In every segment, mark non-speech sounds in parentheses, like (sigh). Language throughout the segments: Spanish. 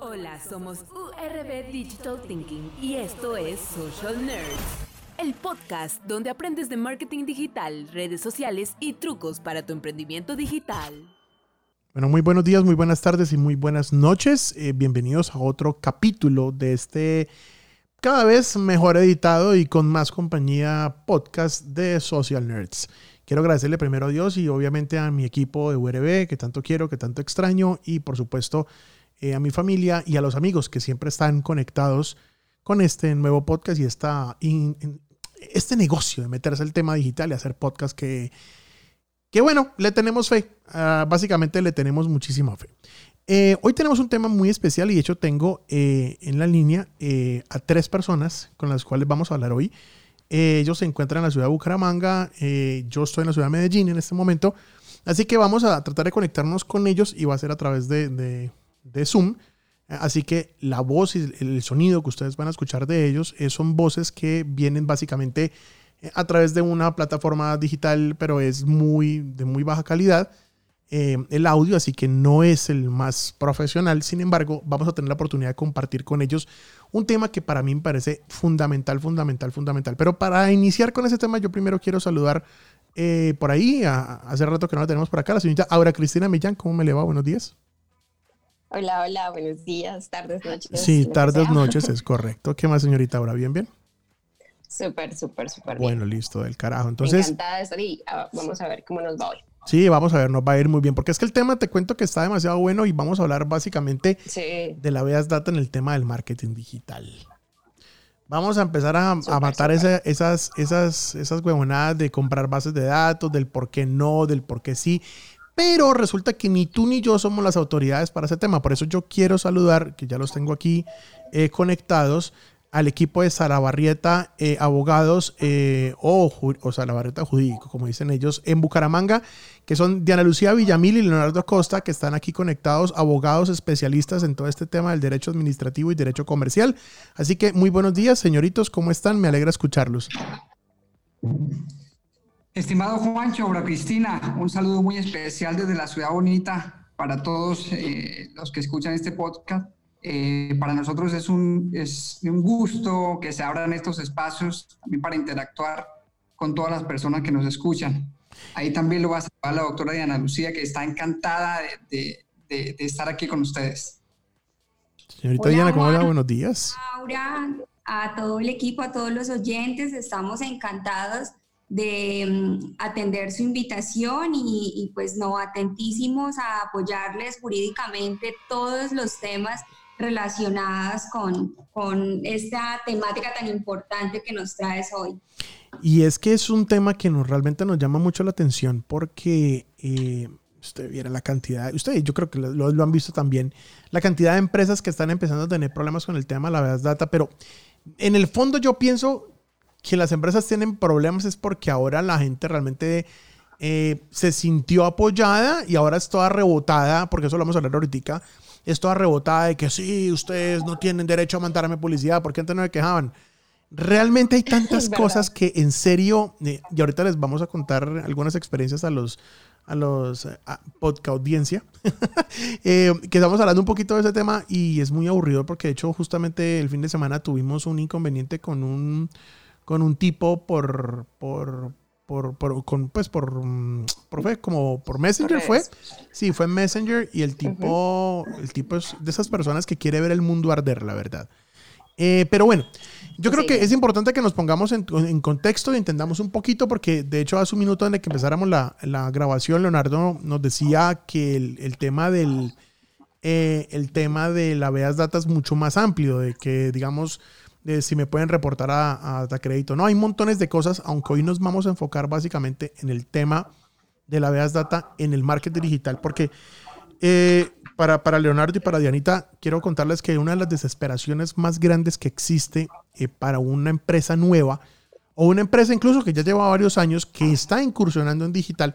Hola, somos URB Digital Thinking y esto es Social Nerds, el podcast donde aprendes de marketing digital, redes sociales y trucos para tu emprendimiento digital. Bueno, muy buenos días, muy buenas tardes y muy buenas noches. Eh, bienvenidos a otro capítulo de este cada vez mejor editado y con más compañía podcast de Social Nerds. Quiero agradecerle primero a Dios y obviamente a mi equipo de URB que tanto quiero, que tanto extraño y por supuesto eh, a mi familia y a los amigos que siempre están conectados con este nuevo podcast y esta, este negocio de meterse al tema digital y hacer podcast que, que bueno, le tenemos fe. Ah, básicamente le tenemos muchísima fe. Eh, hoy tenemos un tema muy especial y de hecho tengo eh, en la línea a tres personas con las cuales vamos a hablar hoy. ellos se encuentran en la ciudad de Bucaramanga, yo estoy en la ciudad de Medellín en este momento, así que vamos a tratar de conectarnos con ellos y va a ser a través de Zoom. Así que la voz y el sonido que ustedes van a escuchar de ellos eh, son voces que vienen básicamente eh, a través de una plataforma digital, pero es muy de muy baja calidad eh, el audio, así que no es el más profesional. Sin embargo, vamos a tener la oportunidad de compartir con ellos un tema que para mí me parece fundamental, fundamental, fundamental. Pero para iniciar con ese tema, yo primero quiero saludar por ahí, hace rato que no la tenemos por acá, la señorita Aura Cristina Millán. ¿Cómo me le va? Buenos días. Hola, hola, buenos días, tardes, noches. Sí, tardes, noches, es (laughs) correcto. ¿Qué más, señorita? ¿Ahora bien, bien? Súper, súper, súper bien. Bueno, listo, del carajo. Entonces. Encantada de estar y ah, vamos a ver cómo nos va hoy. Sí, vamos a ver, nos va a ir muy bien, porque es que el tema te cuento que está demasiado bueno y vamos a hablar básicamente de la Veas Data en el tema del marketing digital. Vamos a empezar a, matar esas, esas, esas huevonadas de comprar bases de datos, del por qué no, del por qué sí. Pero resulta que ni tú ni yo somos las autoridades para ese tema. Por eso yo quiero saludar, que ya los tengo aquí eh, conectados, al equipo de Salabarrieta eh, Abogados eh, o, o Salabarrieta Jurídico, como dicen ellos, en Bucaramanga, que son Diana Lucía Villamil y Leonardo Acosta, que están aquí conectados, abogados especialistas en todo este tema del derecho administrativo y derecho comercial. Así que muy buenos días, señoritos, ¿cómo están? Me alegra escucharlos. Estimado Juancho, obra Cristina, un saludo muy especial desde la ciudad bonita para todos eh, los que escuchan este podcast. Eh, para nosotros es un, es un gusto que se abran estos espacios también para interactuar con todas las personas que nos escuchan. Ahí también lo va a saludar la doctora Diana Lucía, que está encantada de, de, de, estar aquí con ustedes. Señorita Diana, ¿cómo va? Buenos días. Laura, a todo el equipo, a todos los oyentes, estamos encantados de mm, atender su invitación y, pues no, atentísimos a apoyarles jurídicamente todos los temas relacionados con, con esta temática tan importante que nos traes hoy. Y es que es un tema que nos realmente nos llama mucho la atención porque eh, usted viera la cantidad, ustedes yo creo que lo, han visto también, la cantidad de empresas que están empezando a tener problemas con el tema de la verdad data, pero en el fondo yo pienso que las empresas tienen problemas es porque ahora la gente realmente eh, se sintió apoyada y ahora es toda rebotada, porque eso lo vamos a hablar ahorita, es toda rebotada de que sí, ustedes no tienen derecho a mandarme publicidad, porque antes no me quejaban. Realmente hay (clears throat) tantas cosas que en serio, eh, y ahorita les vamos a contar algunas experiencias a los a los podcast audiencia, (laughs) eh, que estamos hablando un poquito de ese tema y es muy aburrido porque de hecho justamente el fin de semana tuvimos un inconveniente con un con un tipo por, por, por, por con, pues por, mm, por como por Messenger fue. Sí, fue Messenger y el tipo, el tipo es de esas personas que quiere ver el mundo arder, la verdad. Eh, pero bueno, yo creo que es importante que nos pongamos en, en, contexto y entendamos un poquito, porque de hecho hace un minuto en el que empezáramos la, la grabación, Leonardo nos decía que el, el tema del eh, el tema de la Veas Data es mucho más amplio, de que digamos si me pueden reportar a, a crédito. No, hay montones de cosas, aunque hoy nos vamos a enfocar básicamente en el tema de la Veas Data en el marketing digital, porque eh, para, para, Leonardo y para Dianita, quiero contarles que una de las desesperaciones más grandes que existe eh, para una empresa nueva, o una empresa incluso que ya lleva varios años, que está incursionando en digital,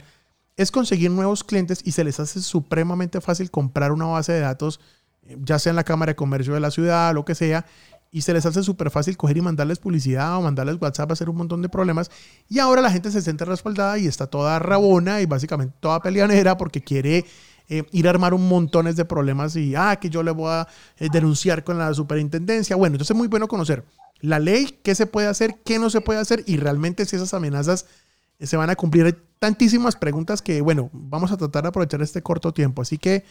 es conseguir nuevos clientes y se les hace supremamente fácil comprar una base de datos, eh, ya sea en la Cámara de Comercio de la ciudad, lo que sea, y se les hace súper fácil coger y mandarles publicidad o mandarles WhatsApp, hacer un montón de problemas. Y ahora la gente se siente respaldada y está toda rabona y básicamente toda peleanera porque quiere eh, ir a armar un montones de problemas y, ah, que yo le voy a eh, denunciar con la superintendencia. Bueno, entonces es muy bueno conocer la ley, qué se puede hacer, qué no se puede hacer y realmente si esas amenazas se van a cumplir. Hay tantísimas preguntas que, bueno, vamos a tratar de aprovechar este corto tiempo. Así que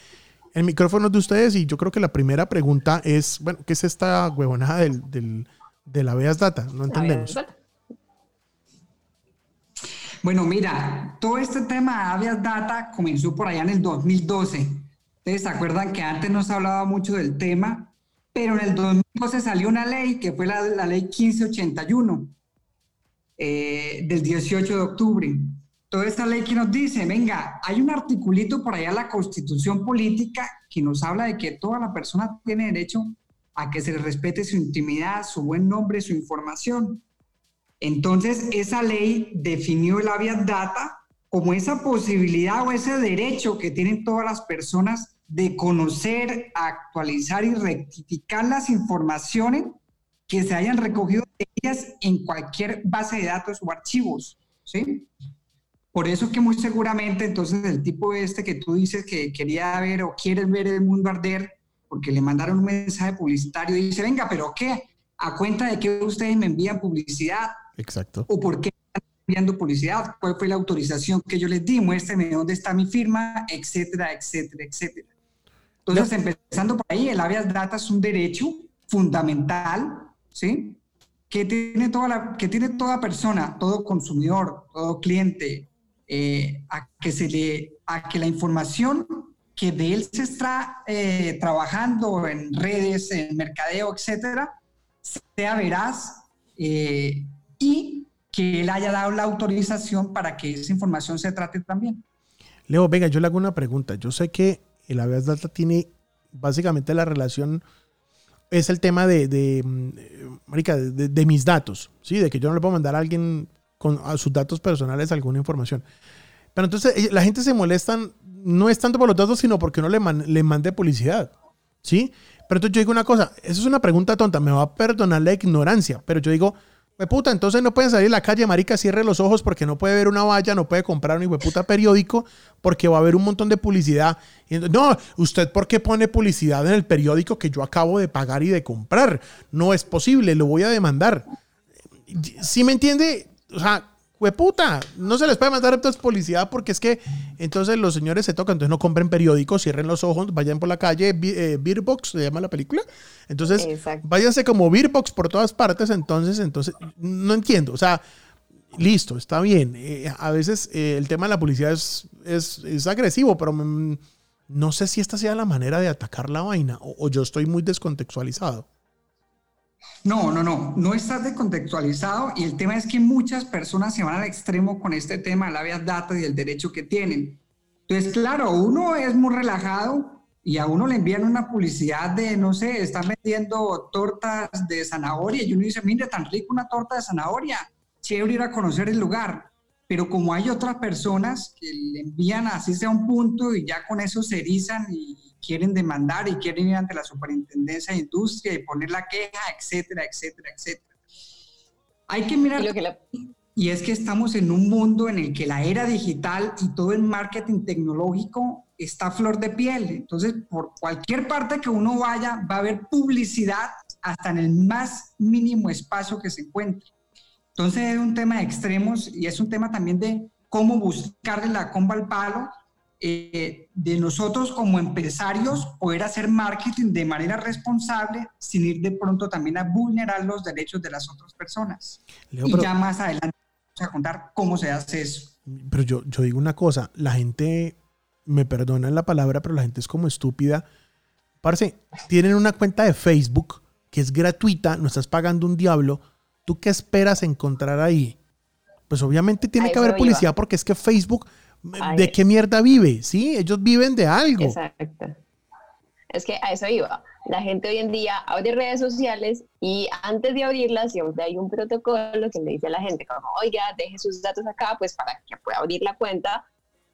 el micrófono es de ustedes y yo creo que la primera pregunta es, bueno, ¿qué es esta huevonada del, del, de la Veas Data? No entendemos. Bueno, mira, todo este tema de Avias Data comenzó por allá en el 2012. Ustedes se acuerdan que antes no se hablaba mucho del tema, pero en el 2012 salió una ley que fue la, la ley 1581 eh, del 18 de octubre. Toda esta ley que nos dice, venga, hay un articulito por allá en la constitución política que nos habla de que toda la persona tiene derecho a que se le respete su intimidad, su buen nombre, su información. Entonces, esa ley definió el habeas data como esa posibilidad o ese derecho que tienen todas las personas de conocer, actualizar y rectificar las informaciones que se hayan recogido de ellas en cualquier base de datos o archivos, ¿sí? Por eso que muy seguramente entonces el tipo este que tú dices que quería ver o quieres ver el mundo arder, porque le mandaron un mensaje publicitario y dice, venga, pero ¿qué? ¿A cuenta de que ustedes me envían publicidad? Exacto. ¿O por qué están enviando publicidad? ¿Cuál fue la autorización que yo les di? Muéstrame dónde está mi firma, etcétera, etcétera, etcétera. Entonces, empezando por ahí, el habeas data es un derecho fundamental, ¿sí? Que tiene, toda la, que tiene toda persona, todo consumidor, todo cliente, eh, a, que se le, a que la información que de él se está eh, trabajando en redes, en mercadeo, etcétera, sea veraz eh, y que él haya dado la autorización para que esa información se trate también. Leo, venga, yo le hago una pregunta. Yo sé que el habeas data tiene básicamente la relación es el tema de, de, mm, de, mis datos, ¿sí? De que yo no le puedo mandar a alguien con sus datos personales alguna información. Pero entonces eh, la gente se molesta, no es tanto por los datos, sino porque uno le, le mande publicidad, ¿sí? Pero entonces yo digo una cosa, eso es una pregunta tonta, me va a perdonar la ignorancia, pero yo digo, puta, entonces no pueden salir a la calle, marica, cierre los ojos porque no puede ver una valla, no puede comprar un puta periódico porque va a haber un montón de publicidad. No, usted ¿por qué pone publicidad en el periódico que yo acabo de pagar y de comprar? No es posible, lo voy a demandar. ¿Sí me entiende? O sea, puta, no se les puede mandar entonces publicidad porque es que entonces los señores se tocan, entonces no compren periódicos, cierren los ojos, vayan por la calle, eh, Beerbox se llama la película, entonces váyanse como Beerbox por todas partes, entonces, entonces, no entiendo, o sea, listo, está bien, eh, a veces eh, el tema de la publicidad es, es, agresivo, pero no sé si esta sea la manera de atacar la vaina o yo estoy muy descontextualizado. No, no, no, no estás descontextualizado y el tema es que muchas personas se van al extremo con este tema de la vía data y el derecho que tienen. Entonces, claro, uno es muy relajado y a uno le envían una publicidad de, no sé, están vendiendo tortas de zanahoria y uno dice, mire, tan rico una torta de zanahoria, chévere ir a conocer el lugar. Pero como hay otras personas que le envían así sea un punto y ya con eso se erizan y quieren demandar y quieren ir ante la Superintendencia de Industria y poner la queja, etcétera, etcétera, etcétera. Hay que mirar... Y es que estamos en un mundo en el que la era digital y todo el marketing tecnológico está a flor de piel. Entonces, por cualquier parte que uno vaya, va a haber publicidad hasta en el más mínimo espacio que se encuentre. Entonces, es un tema de extremos y es un tema también de cómo buscarle la comba al palo eh, de nosotros como empresarios poder hacer marketing de manera responsable sin ir de pronto también a vulnerar los derechos de las otras personas. y ya más adelante vamos a contar cómo se hace eso. Pero yo, yo digo una cosa, la gente, me perdonan la palabra, pero la gente es como estúpida. Parce, tienen una cuenta de Facebook que es gratuita, no estás pagando un diablo. ¿Tú qué esperas encontrar ahí? Pues obviamente tiene que haber publicidad porque es que Facebook ¿De qué mierda vive? ¿Sí? Ellos viven de algo. Exacto. Es que a eso iba. La gente hoy en día abre redes sociales y antes de abrirlas siempre hay un protocolo que le dice a la gente como, oiga, deje sus datos acá, pues para que pueda abrir la cuenta,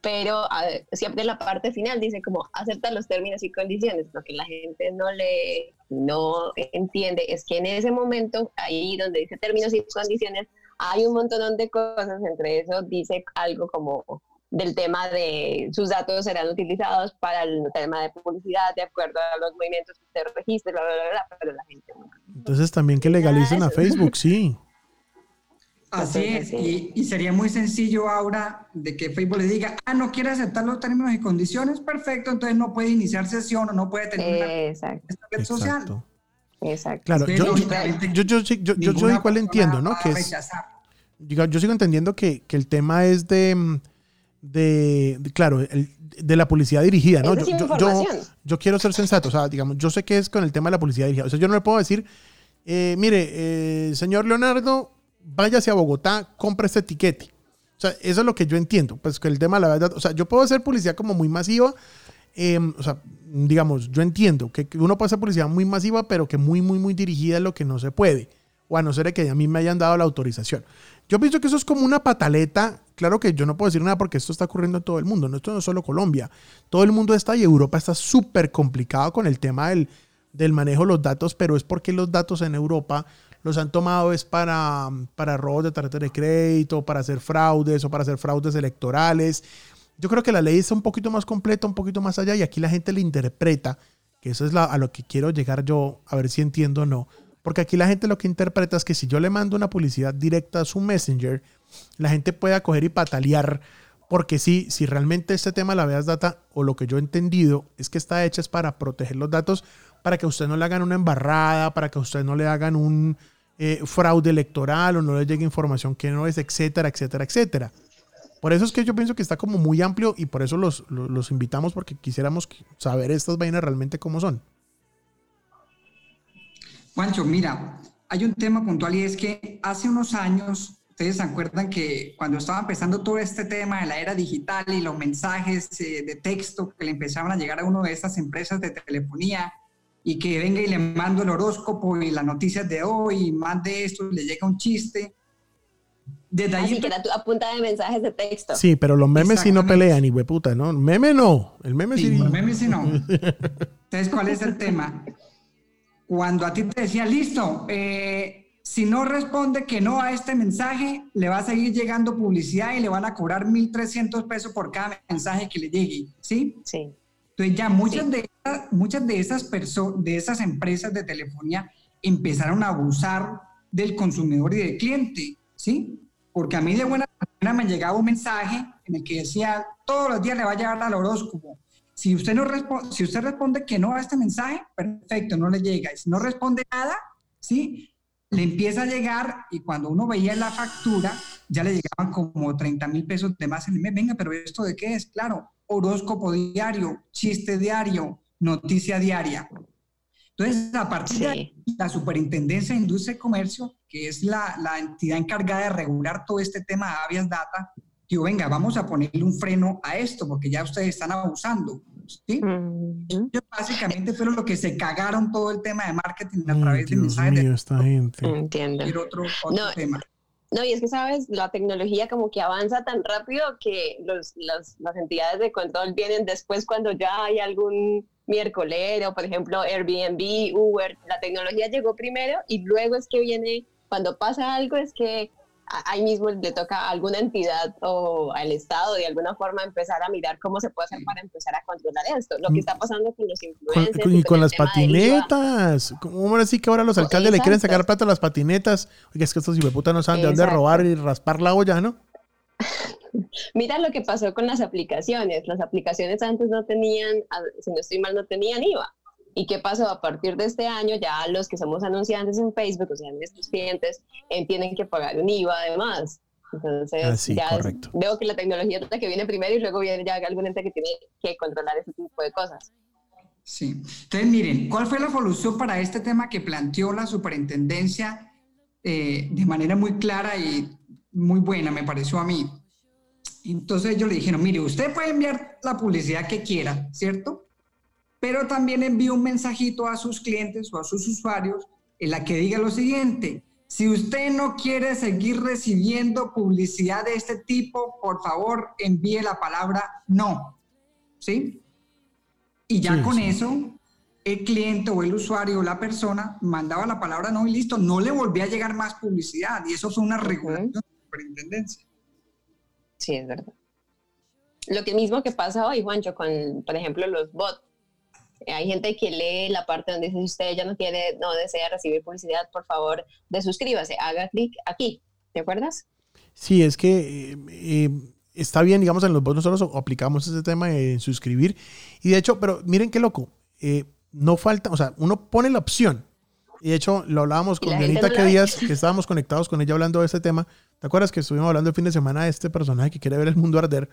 pero siempre en la parte final dice como, acepta los términos y condiciones. Lo que la gente no le, no entiende es que en ese momento, ahí donde dice términos y condiciones, hay un montón de cosas, entre eso dice algo como del tema de sus datos serán utilizados para el tema de publicidad de acuerdo a los movimientos que usted registre, bla, bla, bla, pero la gente no. Entonces también que legalicen a Facebook, sí. (laughs) Así es, y, y, sería muy sencillo ahora de que Facebook le diga, ah, no quiere aceptar los términos y condiciones, perfecto, entonces no puede iniciar sesión o no puede tener Exacto. una red social. Exacto. Claro, Sí, yo, yo, yo, yo, yo, igual entiendo, ¿no? Que es, yo sigo entendiendo que, que el tema es de, mm, de, de- claro, el- de la publicidad dirigida, ¿no? Yo, yo- yo, desinformación. yo quiero ser sensato, o sea, digamos, yo sé que es con el tema de la publicidad dirigida. O sea, yo no le puedo decir, eh, mire, eh, señor Leonardo, váyase a Bogotá, compre este etiquete. O sea, eso es lo que yo entiendo, pues que el tema, la verdad, o sea, yo puedo hacer publicidad como muy masiva, eh, o sea, digamos, yo entiendo que, uno puede hacer publicidad muy masiva, pero que muy, muy, muy dirigida es lo que no se puede. O a no ser que a mí me hayan dado la autorización. Yo pienso que eso es como una pataleta. Claro que yo no puedo decir nada porque esto está ocurriendo en todo el mundo. No, esto no es solo Colombia. Todo el mundo está y Europa está súper complicado con el tema del, del manejo de los datos, pero es porque los datos en Europa los han tomado es para, para robos de tarjetas de crédito, para hacer fraudes o para hacer fraudes electorales. Yo creo que la ley está un poquito más completa, un poquito más allá y aquí la gente le interpreta, que eso es la- a lo que quiero llegar yo, a ver si entiendo o no. Porque aquí la gente lo que interpreta es que si yo le mando una publicidad directa a su Messenger, la gente puede coger y patalear. Porque sí, si realmente este tema la Veas Data, o lo que yo he entendido, es que está hecha es para proteger los datos, para que usted no le hagan una embarrada, para que usted no le hagan un eh, fraude electoral o no le llegue información que no es, etcétera, etcétera, etcétera. Por eso es que yo pienso que está como muy amplio y por eso los, los, invitamos porque quisiéramos saber estas vainas realmente cómo son. Juancho, mira, hay un tema puntual y es que hace unos años, ustedes se acuerdan que cuando estaba empezando todo este tema de la era digital y los mensajes eh, de texto que le empezaban a llegar a una de estas empresas de telefonía y que venga y le mando el horóscopo y las noticias de hoy y más de esto, le llega un chiste. Desde ahí Así que era tu- a punta de mensajes de texto. Sí, pero los memes sí no pelean, y puta, ¿no? Meme no. El meme sí. Sí, por meme sí no. (laughs) Entonces, ¿cuál es el tema? Cuando a ti te decía, listo, eh, si no responde que no a este mensaje, le va a seguir llegando publicidad y le van a cobrar 1.300 pesos por cada mensaje que le llegue, ¿sí? Sí. Entonces ya muchas, Sí. de, esas- muchas de esas personas, de esas empresas de telefonía empezaron a abusar del consumidor y del cliente, ¿sí? Porque a mí de buena manera me llegaba un mensaje en el que decía, todos los días le va a llegar al horóscopo. Si usted, no respo- si usted responde que no a este mensaje, perfecto, no le llega. Y si no responde nada, ¿sí? Le empieza a llegar y cuando uno veía la factura, ya le llegaban como 30 mil pesos de más en el mes. Venga, pero ¿esto de qué es? Claro, horóscopo diario, chiste diario, noticia diaria. Entonces, a partir de ahí, la Superintendencia de Industria y Comercio, que es la, la entidad encargada de regular todo este tema de Avias Data, digo, venga, vamos a ponerle un freno a esto, porque ya ustedes están abusando. ¿Sí? Ellos básicamente fueron los que se cagaron todo el tema de marketing a través de Dios mensajes mío, de esta gente. Entiendo. cualquier otro, otro No, tema. No, y es que, ¿sabes? La tecnología como que avanza tan rápido que los, las, las entidades de control vienen después cuando ya hay algún miércolero, por ejemplo, Airbnb, Uber. La tecnología llegó primero y luego es que viene, cuando pasa algo, es que ahí mismo le toca a alguna entidad o al Estado de alguna forma empezar a mirar cómo se puede hacer para empezar a controlar esto. Lo que está pasando con los influencers. con- y con las patinetas. ¿Cómo ahora sí que ahora los alcaldes le quieren sacar plata a las patinetas? Oye, es que estos hijueputas no saben de dónde robar y raspar la olla, ¿no? (laughs) Mira lo que pasó con las aplicaciones. Las aplicaciones antes no tenían, si no estoy mal, no tenían IVA. ¿Y qué pasó? A partir de este año, ya los que somos anunciantes en Facebook, o sea, nuestros clientes, eh, tienen que pagar un IVA además. Entonces, Ah, sí, ya es- veo que la tecnología es la que viene primero y luego viene ya algún ente que tiene que controlar ese tipo de cosas. Sí. Entonces, miren, ¿cuál fue la solución para este tema que planteó la superintendencia eh, de manera muy clara y muy buena, me pareció a mí? Entonces ellos le dijeron, mire, usted puede enviar la publicidad que quiera, ¿cierto? Pero también envía un mensajito a sus clientes o a sus usuarios en la que diga lo siguiente, si usted no quiere seguir recibiendo publicidad de este tipo, por favor envíe la palabra no, ¿sí? Y ya Sí, con sí. eso, el cliente o el usuario o la persona mandaba la palabra no y listo, no le volvía a llegar más publicidad. Y eso fue una regulación de la superintendencia. Sí, es verdad. Lo que mismo que pasa hoy, Juancho, con, por ejemplo, los bots. Hay gente que lee la parte donde dice, si usted ya no tiene, no desea recibir publicidad, por favor, desuscríbase, haga clic aquí. ¿Te acuerdas? Sí, es que eh, eh, está bien, digamos, en los bots nosotros aplicamos ese tema de suscribir. Y de hecho, pero miren qué loco, eh, no falta, o sea, uno pone la opción. Y de hecho, lo hablábamos con Dianita que días que estábamos conectados con ella hablando de este tema. ¿Te acuerdas que estuvimos hablando el fin de semana de este personaje que quiere ver el mundo arder?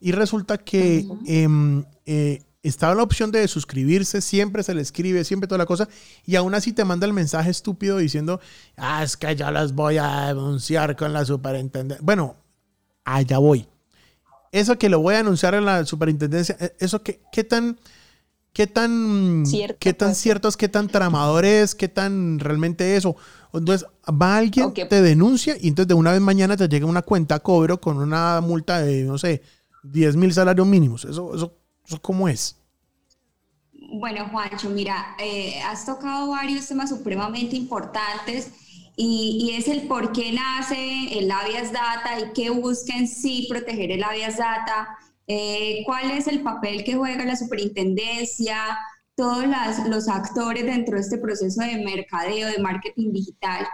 Y resulta que estaba la opción de suscribirse, siempre se le escribe, siempre toda la cosa, y aún así te manda el mensaje estúpido diciendo, ah, es que ya las voy a denunciar con la superintendencia. Bueno, allá voy. Eso que lo voy a anunciar en la superintendencia, e, eso que, qué tan, qué tan, qué tan pues. cierto es, qué tan tramador es, qué tan realmente eso. Entonces, va alguien, te denuncia y entonces de una vez mañana te llega una cuenta cobro con una multa de, no sé, 10 mil salarios mínimos. Eso, eso cómo es? Bueno, Juancho, mira, eh, has tocado varios temas supremamente importantes y, es el por qué nace el Avias Data y qué busca en sí proteger el Avias Data, eh, cuál es el papel que juega la superintendencia, todos los actores dentro de este proceso de mercadeo, de marketing digital.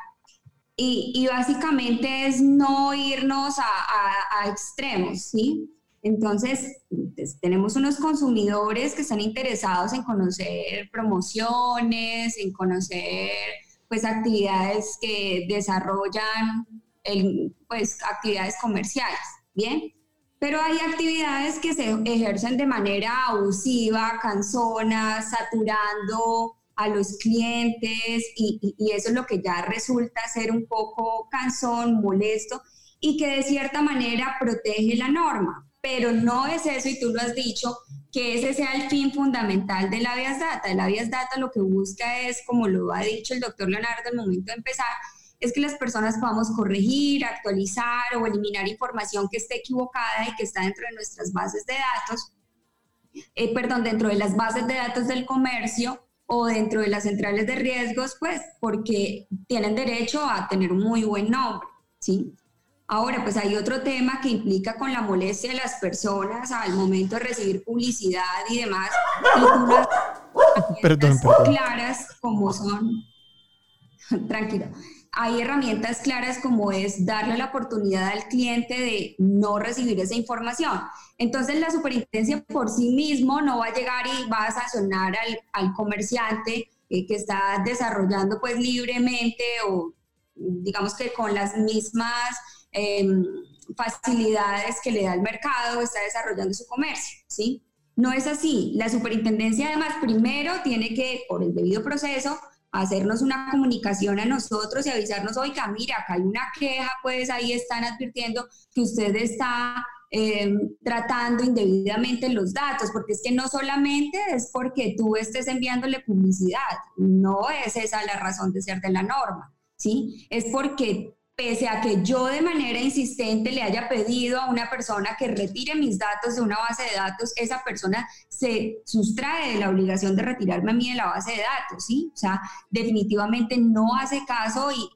Y, básicamente es no irnos a extremos, ¿sí? Entonces, pues, tenemos unos consumidores que están interesados en conocer promociones, en conocer pues actividades que desarrollan pues actividades comerciales, ¿bien? Pero hay actividades que se ejercen de manera abusiva, cansona, saturando a los clientes y, y eso es lo que ya resulta ser un poco cansón, molesto y que de cierta manera protege la norma pero no es eso, y tú lo has dicho, que ese sea el fin fundamental de la Vías Data. El Vías Data lo que busca es, como lo ha dicho el doctor Leonardo al momento de empezar, es que las personas podamos corregir, actualizar o eliminar información que esté equivocada y que está dentro de nuestras bases de datos, eh, perdón, dentro de las bases de datos del comercio o dentro de las centrales de riesgos, pues porque tienen derecho a tener un muy buen nombre, ¿sí? Ahora, pues hay otro tema que implica con la molestia de las personas al momento de recibir publicidad y demás. Y (laughs) perdón, claras como son, (laughs) tranquilo, hay herramientas claras como es darle la oportunidad al cliente de no recibir esa información. Entonces la superintendencia por sí mismo no va a llegar y va a sancionar al, al comerciante eh, que está desarrollando pues libremente o digamos que con las mismas Em, facilidades que le da el mercado, está desarrollando su comercio, ¿sí? No es así. La superintendencia además primero tiene que, por el debido proceso, hacernos una comunicación a nosotros y avisarnos, oiga, mira, acá hay una queja, pues ahí están advirtiendo que usted está em, tratando indebidamente los datos, porque es que no solamente es porque tú estés enviándole publicidad, no es esa la razón de ser de la norma, ¿sí? Es porque pese a que yo de manera insistente le haya pedido a una persona que retire mis datos de una base de datos, esa persona se sustrae de la obligación de retirarme a mí de la base de datos, ¿sí? O sea, definitivamente no hace caso y,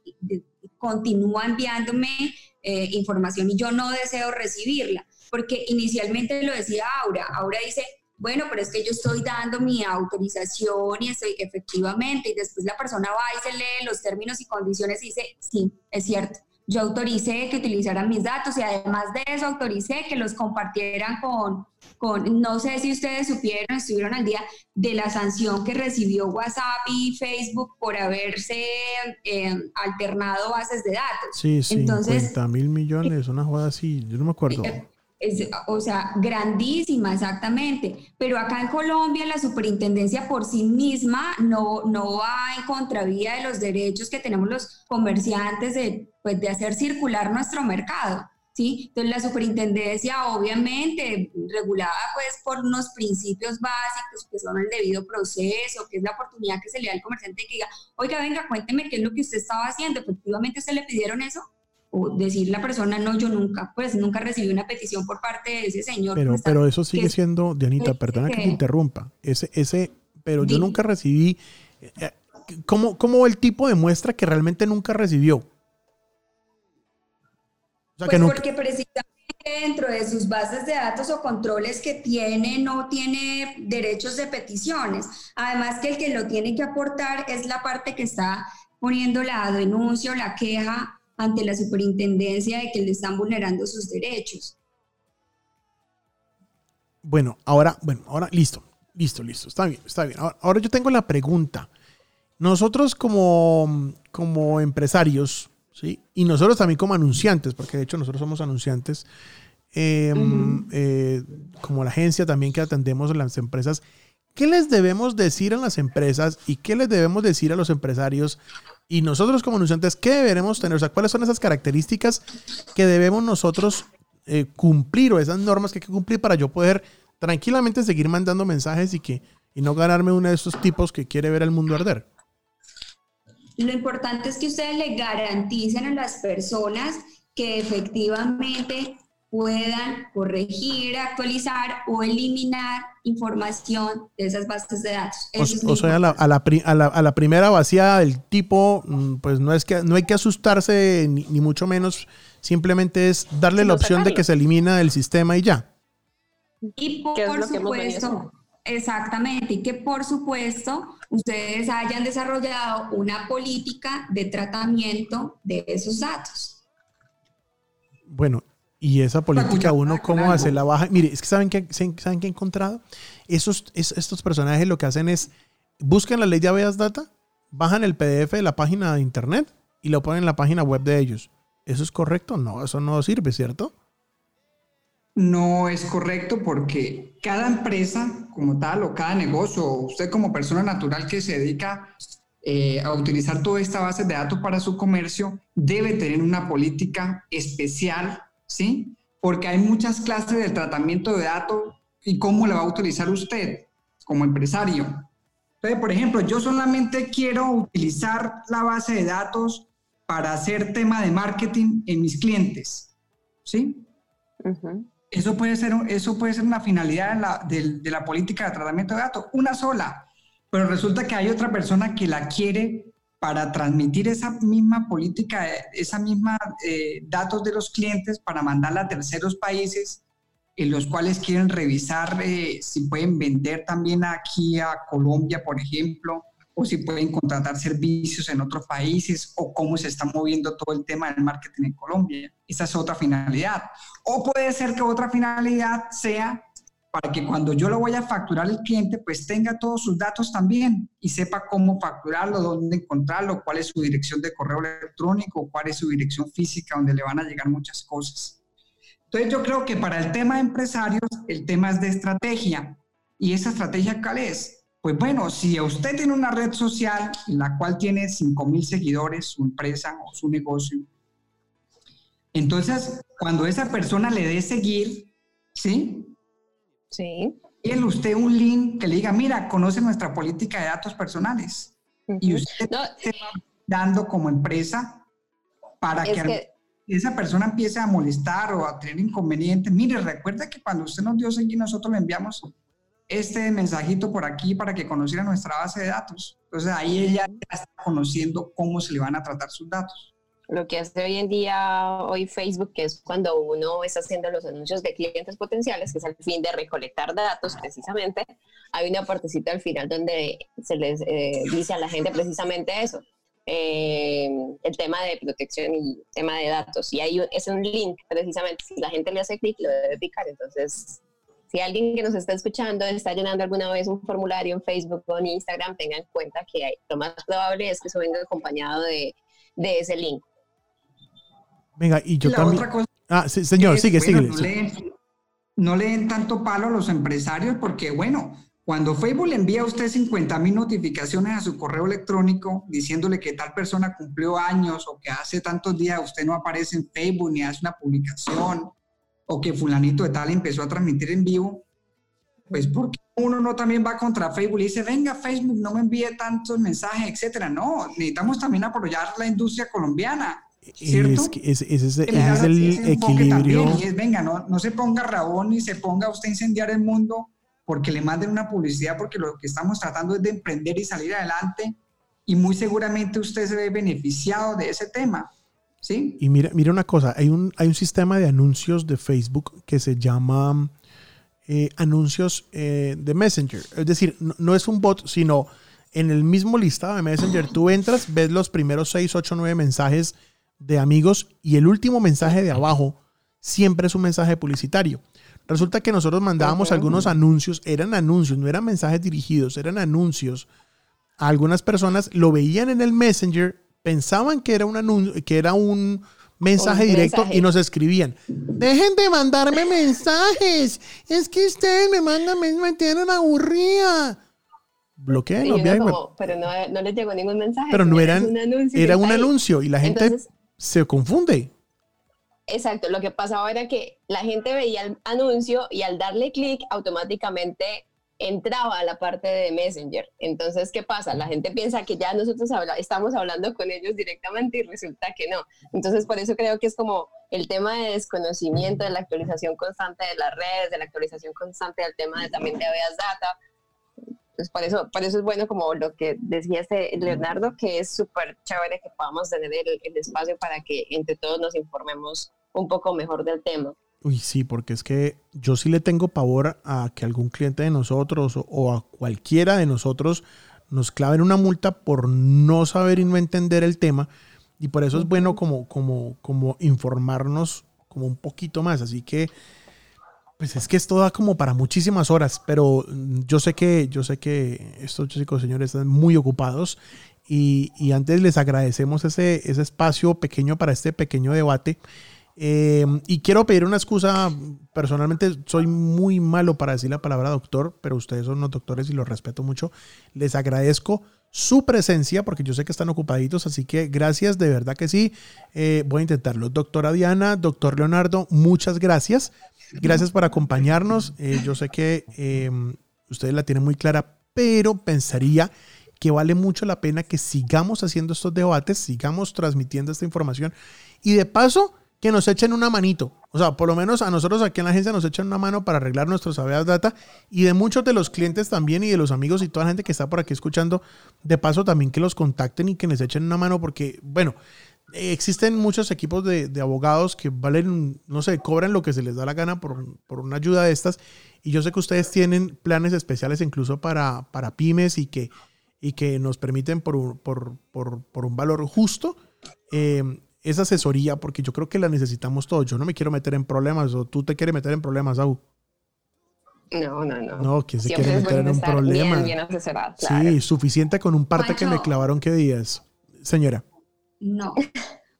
continúa enviándome eh, información y yo no deseo recibirla, porque inicialmente lo decía Aura, Aura dice, bueno, pero es que yo estoy dando mi autorización y estoy efectivamente, y después la persona va y se lee los términos y condiciones y dice, sí, es cierto, yo autoricé que utilizaran mis datos y además de eso autoricé que los compartieran con, con no sé si ustedes supieron, estuvieron al día de la sanción que recibió WhatsApp y Facebook por haberse eh, alternado bases de datos. Sí, sí, Entonces, mil millones, una jugada así, yo no me acuerdo. Eh, o sea, grandísima, exactamente. Pero acá en Colombia la superintendencia por sí misma no, no va en contravía de los derechos que tenemos los comerciantes de, pues, de hacer circular nuestro mercado. ¿sí? Entonces la superintendencia obviamente regulada pues por unos principios básicos que son el debido proceso, que es la oportunidad que se le da al comerciante que diga, oiga, venga, cuénteme qué es lo que usted estaba haciendo. Efectivamente, ¿se le pidieron eso? O decir la persona, no, yo nunca, pues nunca recibí una petición por parte de ese señor. Pero, pero eso sigue siendo, Dianita, perdona que, te interrumpa, ese, ese, pero yo nunca recibí, eh, ¿cómo, ¿cómo, el tipo demuestra que realmente nunca recibió? pues porque precisamente dentro de sus bases de datos o controles que tiene no tiene derechos de peticiones. Además que el que lo tiene que aportar es la parte que está poniendo la denuncia o la queja ante la superintendencia de que le están vulnerando sus derechos. Bueno, ahora, bueno, ahora listo, listo, listo, está bien, está bien. Ahora, yo tengo la pregunta. Nosotros como, como empresarios, ¿sí? Y nosotros también como anunciantes, porque de hecho nosotros somos anunciantes, em, eh, como la agencia también que atendemos a las empresas, ¿qué les debemos decir a las empresas y qué les debemos decir a los empresarios? Y nosotros como anunciantes, ¿qué deberemos tener? O sea, ¿cuáles son esas características que debemos nosotros eh, cumplir o esas normas que hay que cumplir para yo poder tranquilamente seguir mandando mensajes y, que, y no ganarme uno de esos tipos que quiere ver el mundo arder? Lo importante es que ustedes le garanticen a las personas que efectivamente puedan corregir, actualizar o eliminar información de esas bases de datos. o, sea, a la, a, la, primera vaciada del tipo, mm, pues no es que no hay que asustarse ni, mucho menos, simplemente es darle la opción de que se elimina del sistema y ya. Y por supuesto, exactamente, y que por supuesto ustedes hayan desarrollado una política de tratamiento de esos datos. Bueno, y esa política uno cómo hace la baja. Mire, es que saben que saben que he encontrado esos estos personajes lo que hacen es buscan la ley de habeas data, bajan el PDF de la página de internet y lo ponen en la página web de ellos. ¿Eso es correcto? No, eso no sirve, ¿cierto? No es correcto porque cada empresa como tal o cada negocio, usted como persona natural que se dedica eh, a utilizar toda esta base de datos para su comercio, debe tener una política especial ¿sí? Porque hay muchas clases de tratamiento de datos y cómo la va a utilizar usted como empresario. Entonces, por ejemplo, yo solamente quiero utilizar la base de datos para hacer tema de marketing en mis clientes, ¿sí? eso, puede ser, eso puede ser una finalidad de la política de tratamiento de datos, una sola, pero resulta que hay otra persona que la quiere para transmitir esa misma política, esa misma eh, datos de los clientes para mandarla a terceros países en los cuales quieren revisar eh, si pueden vender también aquí a Colombia, por ejemplo, o si pueden contratar servicios en otros países, o cómo se está moviendo todo el tema del marketing en Colombia. Esa es otra finalidad. O puede ser que otra finalidad sea para que cuando yo lo voy a facturar al cliente, pues tenga todos sus datos también y sepa cómo facturarlo, dónde encontrarlo, cuál es su dirección de correo electrónico, cuál es su dirección física, donde le van a llegar muchas cosas. Entonces yo creo que para el tema de empresarios, el tema es de estrategia. ¿Y esa estrategia cuál es? Pues bueno, si usted tiene una red social en la cual tiene 5 mil seguidores, su empresa o su negocio, entonces cuando esa persona le dé seguir, ¿sí? Sí. Y usted un link que le diga, mira, conoce nuestra política de datos personales. Y usted va dando como empresa para que, esa persona empiece a molestar o a tener inconvenientes. Mire, recuerda que cuando usted nos dio seguir, nosotros le enviamos este mensajito por aquí para que conociera nuestra base de datos. Entonces ahí ella ya está conociendo cómo se le van a tratar sus datos lo que hace hoy en día hoy Facebook, que es cuando uno está haciendo los anuncios de clientes potenciales, que es el fin de recolectar datos precisamente, hay una partecita al final donde se les eh, dice a la gente precisamente eso, eh, el tema de protección y tema de datos. Y hay es un link precisamente, si la gente le hace clic, lo debe picar. Entonces, si alguien que nos está escuchando está llenando alguna vez un formulario en Facebook o en Instagram, tenga en cuenta que lo más probable es que eso venga acompañado de, de ese link. Venga, y yo también. ah, sí, señor, sigue, sigue. No leen, tanto palo a los empresarios porque, bueno, cuando Facebook le envía a usted 50 mil notificaciones a su correo electrónico diciéndole que tal persona cumplió años o que hace tantos días usted no aparece en Facebook ni hace una publicación o que fulanito de tal empezó a transmitir en vivo, pues porque uno no también va contra Facebook y dice, venga Facebook, no me envíe tantos mensajes, etcétera. No, necesitamos también apoyar la industria colombiana es, es, el equilibrio. Y es, venga, no, no se ponga rabón ni se ponga usted a incendiar el mundo porque le manden una publicidad, porque lo que estamos tratando es de emprender y salir adelante y muy seguramente usted se ve beneficiado de ese tema. ¿Sí? Y mira, mira una cosa, hay un, hay un sistema de anuncios de Facebook que se llama eh, anuncios eh, de Messenger. Es decir, no, no, es un bot, sino en el mismo listado de Messenger tú entras, ves los primeros 6, 8, 9 mensajes de amigos y el último mensaje de abajo siempre es un mensaje publicitario. Resulta que nosotros mandábamos algunos anuncios, eran anuncios, no eran mensajes dirigidos, eran anuncios. A algunas personas lo veían en el Messenger, pensaban que era un anuncio, que era un mensaje un directo mensaje. y nos escribían. Dejen de mandarme mensajes. Es que ustedes me mandan, me tienen aburrida. Bloqueen, Pero no, no, les llegó ningún mensaje. Pero no eran, un anuncio era un anuncio y la gente Entonces, se confunde. Exacto, lo que pasaba era que la gente veía el anuncio y al darle clic automáticamente entraba a la parte de Messenger. Entonces, ¿qué pasa? La gente piensa que ya nosotros habla, estamos hablando con ellos directamente y resulta que no. Entonces, por eso creo que es como el tema de desconocimiento, de la actualización constante de las redes, de la actualización constante del tema de, también de Aveas Data. Pues por eso, por eso es bueno como lo que decía este Leonardo, que es súper chévere que podamos tener el, el espacio para que entre todos nos informemos un poco mejor del tema. Uy, sí, porque es que yo sí le tengo pavor a que algún cliente de nosotros o, o, a cualquiera de nosotros nos claven una multa por no saber y no entender el tema. Y por eso es bueno como, como, como informarnos como un poquito más. Así que, pues es que esto da como para muchísimas horas, pero yo sé que, yo sé que estos chicos, señores, están muy ocupados. Y, y antes les agradecemos ese, ese espacio pequeño para este pequeño debate. Eh, y quiero pedir una excusa. Personalmente soy muy malo para decir la palabra doctor, pero ustedes son los doctores y los respeto mucho. Les agradezco su presencia porque yo sé que están ocupaditos, así que gracias, de verdad que sí. Eh, voy a intentarlo. Doctora Diana, doctor Leonardo, muchas gracias. Gracias por acompañarnos. Eh, yo sé que eh, ustedes la tienen muy clara, pero pensaría que vale mucho la pena que sigamos haciendo estos debates, sigamos transmitiendo esta información y de paso que nos echen una manito. O sea, por lo menos a nosotros aquí en la agencia nos echan una mano para arreglar nuestros Aveas Data y de muchos de los clientes también y de los amigos y toda la gente que está por aquí escuchando, de paso también que los contacten y que les echen una mano porque, bueno, existen muchos equipos de, de abogados que valen, no sé, cobran lo que se les da la gana por, por, una ayuda de estas y yo sé que ustedes tienen planes especiales incluso para, para pymes y que, y que nos permiten por, por, por, por un valor justo. Eh, esa asesoría, porque yo creo que la necesitamos todos. Yo no me quiero meter en problemas, o tú te quieres meter en problemas, Au. No, no, no. No, ¿quién se quiere meter en un problema? Bien, bien asesorado, claro. Sí, suficiente con un parte Juancho, que me clavaron qué días. Señora. No.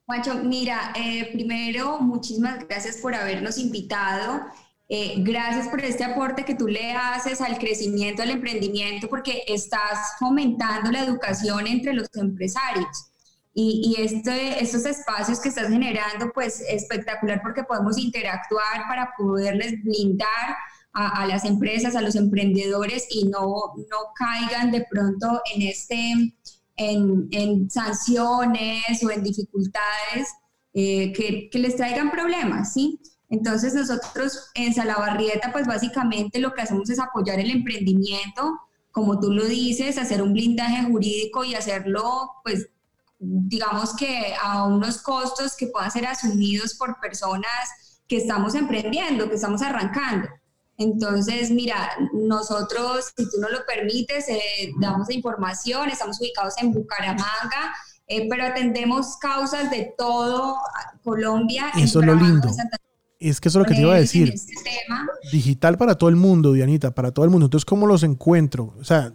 Juancho, mira, eh, primero, muchísimas gracias por habernos invitado. Eh, gracias por este aporte que tú le haces al crecimiento del emprendimiento, porque estás fomentando la educación entre los empresarios. Y, y este, estos espacios que estás generando, pues espectacular porque podemos interactuar para poderles blindar a, a, las empresas, a los emprendedores y no, no caigan de pronto en, este, en, en sanciones o en dificultades eh, que, que, les traigan problemas, ¿sí? Entonces nosotros en Salabarrieta, pues básicamente lo que hacemos es apoyar el emprendimiento, como tú lo dices, hacer un blindaje jurídico y hacerlo, pues digamos que a unos costos que puedan ser asumidos por personas que estamos emprendiendo, que estamos arrancando. Entonces, mira, nosotros, si tú no lo permites, eh, damos información, estamos ubicados en Bucaramanga, eh, pero atendemos causas de todo Colombia. Eso es lo lindo. Es que eso es lo que te iba a decir. Este Digital para todo el mundo, Dianita, para todo el mundo. Entonces, ¿cómo los encuentro? O sea,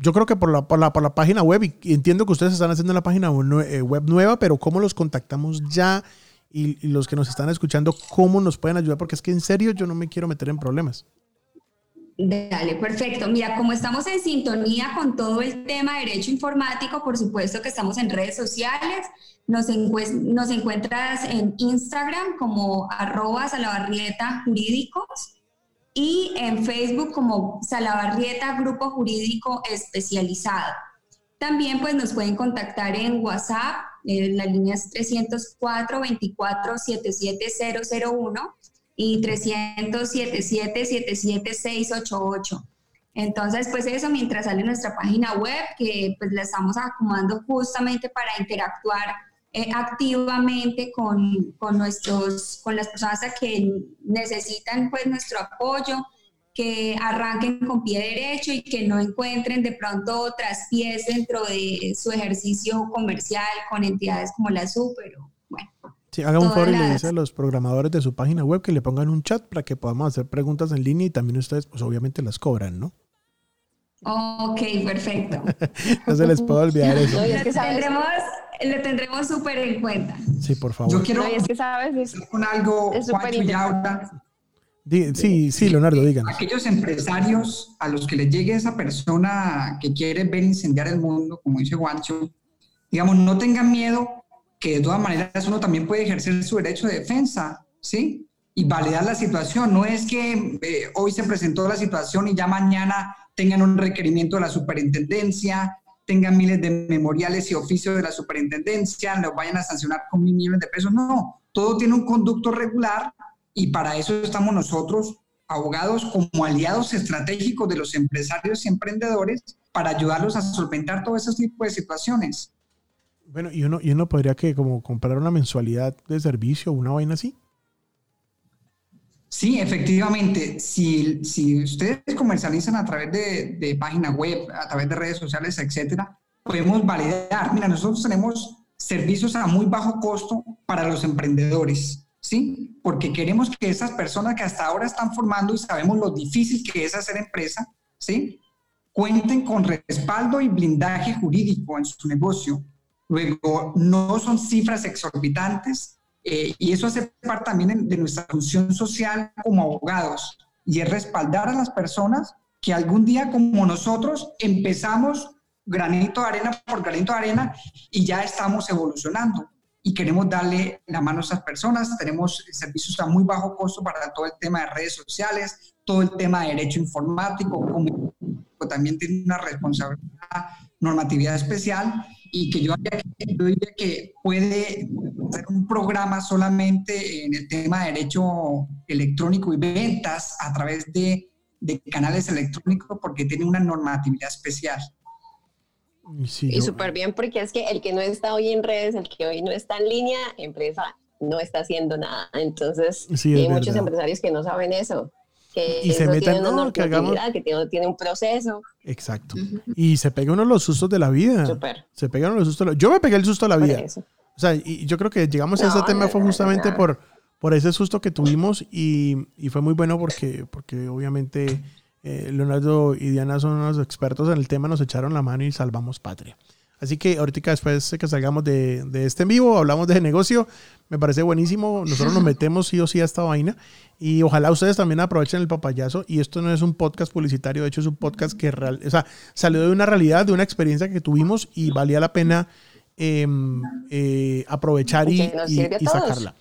yo creo que por la, por la, por la página web, y entiendo que ustedes están haciendo la página eh, web nueva, pero ¿cómo los contactamos ya? Y, y, los que nos están escuchando, ¿cómo nos pueden ayudar? Porque es que en serio yo no me quiero meter en problemas. Dale, perfecto. Mira, como estamos en sintonía con todo el tema de derecho informático, por supuesto que estamos en redes sociales. Nos, nos encuentras en Instagram como arroba salabarrieta jurídicos y en Facebook como Salabarrieta Grupo Jurídico Especializado. También pues nos pueden contactar en WhatsApp, en las líneas 304 24 77001 y 307 777 Entonces, pues eso, mientras sale nuestra página web, que pues la estamos acomodando justamente para interactuar eh, activamente con, con, nuestros, con las personas que necesitan pues nuestro apoyo, que arranquen con pie derecho y que no encuentren de pronto pies dentro de su ejercicio comercial con entidades como la SU, pero bueno. Sí, haga un favor y le dice a los programadores de su página web que le pongan un chat para que podamos hacer preguntas en línea y también ustedes, pues obviamente las cobran, ¿no? Ok, perfecto. (laughs) no se les puede olvidar eso. lo tendremos súper en cuenta. Sí, por favor. Yo quiero es que sabes, con algo, es Juancho y Sí, sí, Leonardo, díganos. Aquellos empresarios a los que les llegue esa persona que quiere ver incendiar el mundo, como dice Juancho, digamos, no tengan miedo que de todas maneras uno también puede ejercer su derecho de defensa, ¿sí? Y validar la situación. No es que eh, hoy se presentó la situación y ya mañana tengan un requerimiento de la superintendencia, tengan miles de memoriales y oficios de la superintendencia, los vayan a sancionar con mil millones de pesos. No, todo tiene un conducto regular y para eso estamos nosotros, abogados, como aliados estratégicos de los empresarios y emprendedores para ayudarlos a solventar todo ese tipo de situaciones. Bueno, y uno, y uno podría que como comprar una mensualidad de servicio, una vaina así. Sí, efectivamente. Si, si ustedes comercializan a través de, de, página web, a través de redes sociales, etcétera, podemos validar. Mira, nosotros tenemos servicios a muy bajo costo para los emprendedores, ¿sí? Porque queremos que esas personas que hasta ahora están formando y sabemos lo difícil que es hacer empresa, ¿sí? Cuenten con respaldo y blindaje jurídico en su negocio. Luego, no son cifras exorbitantes, eh, y eso hace parte también de nuestra función social como abogados y es respaldar a las personas que algún día como nosotros empezamos granito de arena por granito de arena y ya estamos evolucionando y queremos darle la mano a esas personas. Tenemos servicios a muy bajo costo para todo el tema de redes sociales, todo el tema de derecho informático, como también tiene una responsabilidad, normatividad especial y que yo, diría que puede hacer un programa solamente en el tema de derecho electrónico y ventas a través de, de canales electrónicos porque tiene una normatividad especial. y súper bien porque es que el que no está hoy en redes, el que hoy no está en línea, empresa no está haciendo nada. Entonces, hay muchos empresarios que no saben eso y se meten, no, que hagamos... que tiene, un proceso. Exacto. Y se pega uno los sustos de la vida. Se pegan los sustos. Yo me pegué el susto de la vida. O sea, y yo creo que llegamos a ese tema fue justamente por, por ese susto que tuvimos y, y, fue muy bueno porque, porque obviamente eh, Leonardo y Diana son unos expertos en el tema, nos echaron la mano y salvamos patria. Así que ahorita después que salgamos de, de, este en vivo, hablamos de negocio, me parece buenísimo. Nosotros nos (laughs) metemos sí o sí a esta vaina y ojalá ustedes también aprovechen el papayazo. Y esto no es un podcast publicitario, de hecho es un podcast que real, o sea, salió de una realidad, de una experiencia que tuvimos y valía la pena em, eh, aprovechar y, y sacarla.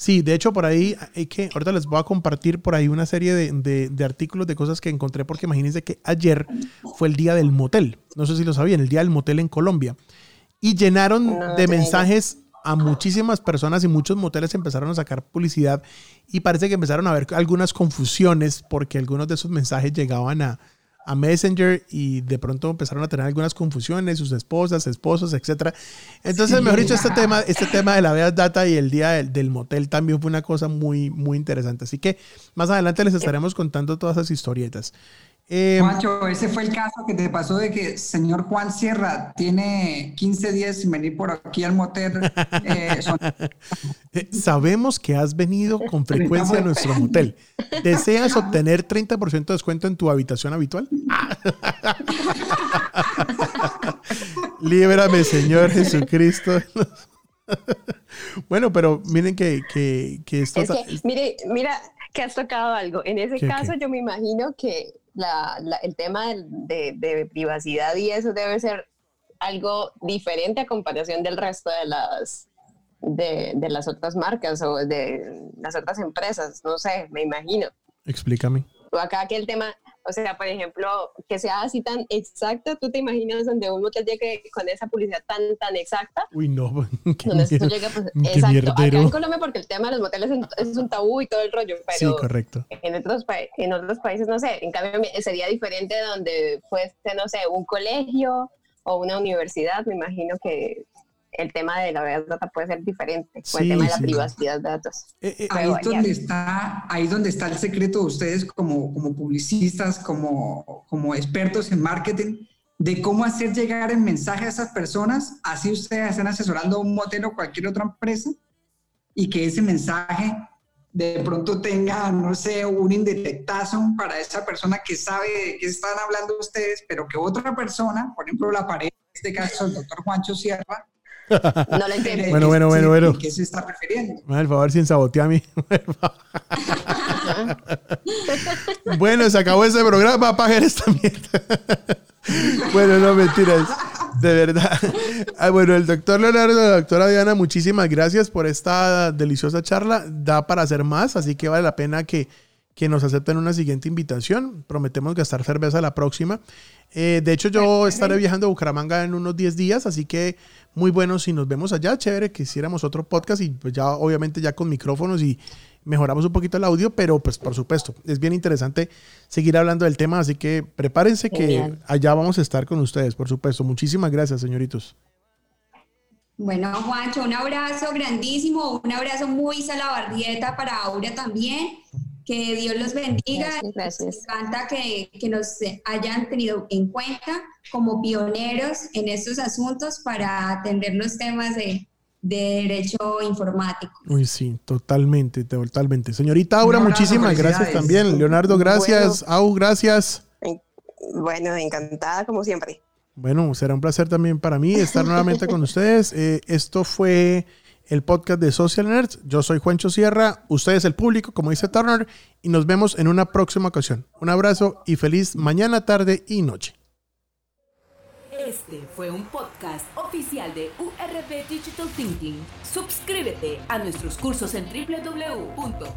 Sí, de hecho por ahí hay que, ahorita les voy a compartir por ahí una serie de, artículos de cosas que encontré porque imagínense que ayer fue el día del motel, no sé si lo sabían, el día del motel en Colombia. Y llenaron de mensajes a muchísimas personas y muchos moteles empezaron a sacar publicidad y parece que empezaron a haber algunas confusiones porque algunos de esos mensajes llegaban a, a Messenger y de pronto empezaron a tener algunas confusiones, sus esposas, esposos, etc. Entonces, mejor dicho, este tema, este tema de la Veas Data y el día del, motel también fue una cosa muy, muy interesante. Así que más adelante les estaremos contando todas esas historietas. Eh, Juancho, ese fue el caso que te pasó de que señor Juan Sierra tiene 15 días sin venir por aquí al motel. Eh, (laughs) eh, sabemos que has venido con frecuencia a nuestro (laughs) motel. ¿Deseas obtener 30% de descuento en tu habitación habitual? (laughs) Líbrame, Señor Jesucristo. bueno, pero miren que, que, que esto... Es que, mire, mira que has tocado algo. En ese caso, yo me imagino que el tema de, privacidad y eso debe ser algo diferente a comparación del resto de las, de, las otras marcas o de las otras empresas. No sé, me imagino. Explícame. O acá que el tema, o sea, por ejemplo, que sea así tan exacto, ¿tú te imaginas donde un motel llegue con esa publicidad tan, tan exacta? Uy, no. (laughs) Donde eso llega, pues, exacto. Acá en Colombia, porque el tema de los moteles es un tabú y todo el rollo, pero sí, correcto. En, otros en otros países, no sé, en cambio sería diferente donde fuese, no sé, un colegio o una universidad, me imagino que el tema de la data puede ser diferente, con el tema de la privacidad de datos. Eh, eh, ahí, es donde está, ahí donde está el secreto de ustedes como, como publicistas, como, como expertos en marketing, de cómo hacer llegar el mensaje a esas personas, así ustedes están asesorando a un motel o cualquier otra empresa, y que ese mensaje de pronto tenga, no sé, un indirectazo para esa persona que sabe de qué están hablando ustedes, pero que otra persona, por ejemplo la pareja, en este caso el doctor Juancho Sierra, no lo entiendo. Bueno, bueno, bueno, bueno. ¿Qué se está refiriendo? Por favor, sin sabotear a mí. (laughs) bueno, se acabó ese programa, pagar esta mierda. bueno, no mentiras. De verdad. Ah, bueno, el doctor Leonardo la doctora Diana, muchísimas gracias por esta deliciosa charla. Da para hacer más, así que vale la pena que, que nos acepten una siguiente invitación. Prometemos gastar cerveza la próxima. Eh, de hecho, yo estaré viajando a Bucaramanga en unos 10 días, así que muy bueno si nos vemos allá. Chévere que hiciéramos otro podcast y pues ya obviamente ya con micrófonos y mejoramos un poquito el audio, pero pues por supuesto, es bien interesante seguir hablando del tema, así que prepárense que allá vamos a estar con ustedes, por supuesto. Muchísimas gracias, señoritos. Bueno, Juancho, un abrazo grandísimo, un abrazo muy salabardieta para Aura también. Que Dios los bendiga. Gracias, Me encanta que, que, nos hayan tenido en cuenta como pioneros en estos asuntos para atender los temas de, de derecho informático. Uy, sí, totalmente, totalmente. Señorita Aura, muchísimas gracias también. Leonardo, gracias. Au, gracias. Bueno, encantada como siempre. Bueno, será un placer también para mí estar nuevamente con ustedes. Eh, esto fue el podcast de Social Nerds. Yo soy Juancho Sierra, ustedes el público, como dice Turner, y nos vemos en una próxima ocasión. Un abrazo y feliz mañana, tarde y noche. Este fue un podcast oficial de URB Digital Thinking. Suscríbete a nuestros cursos en www.urb.com.co.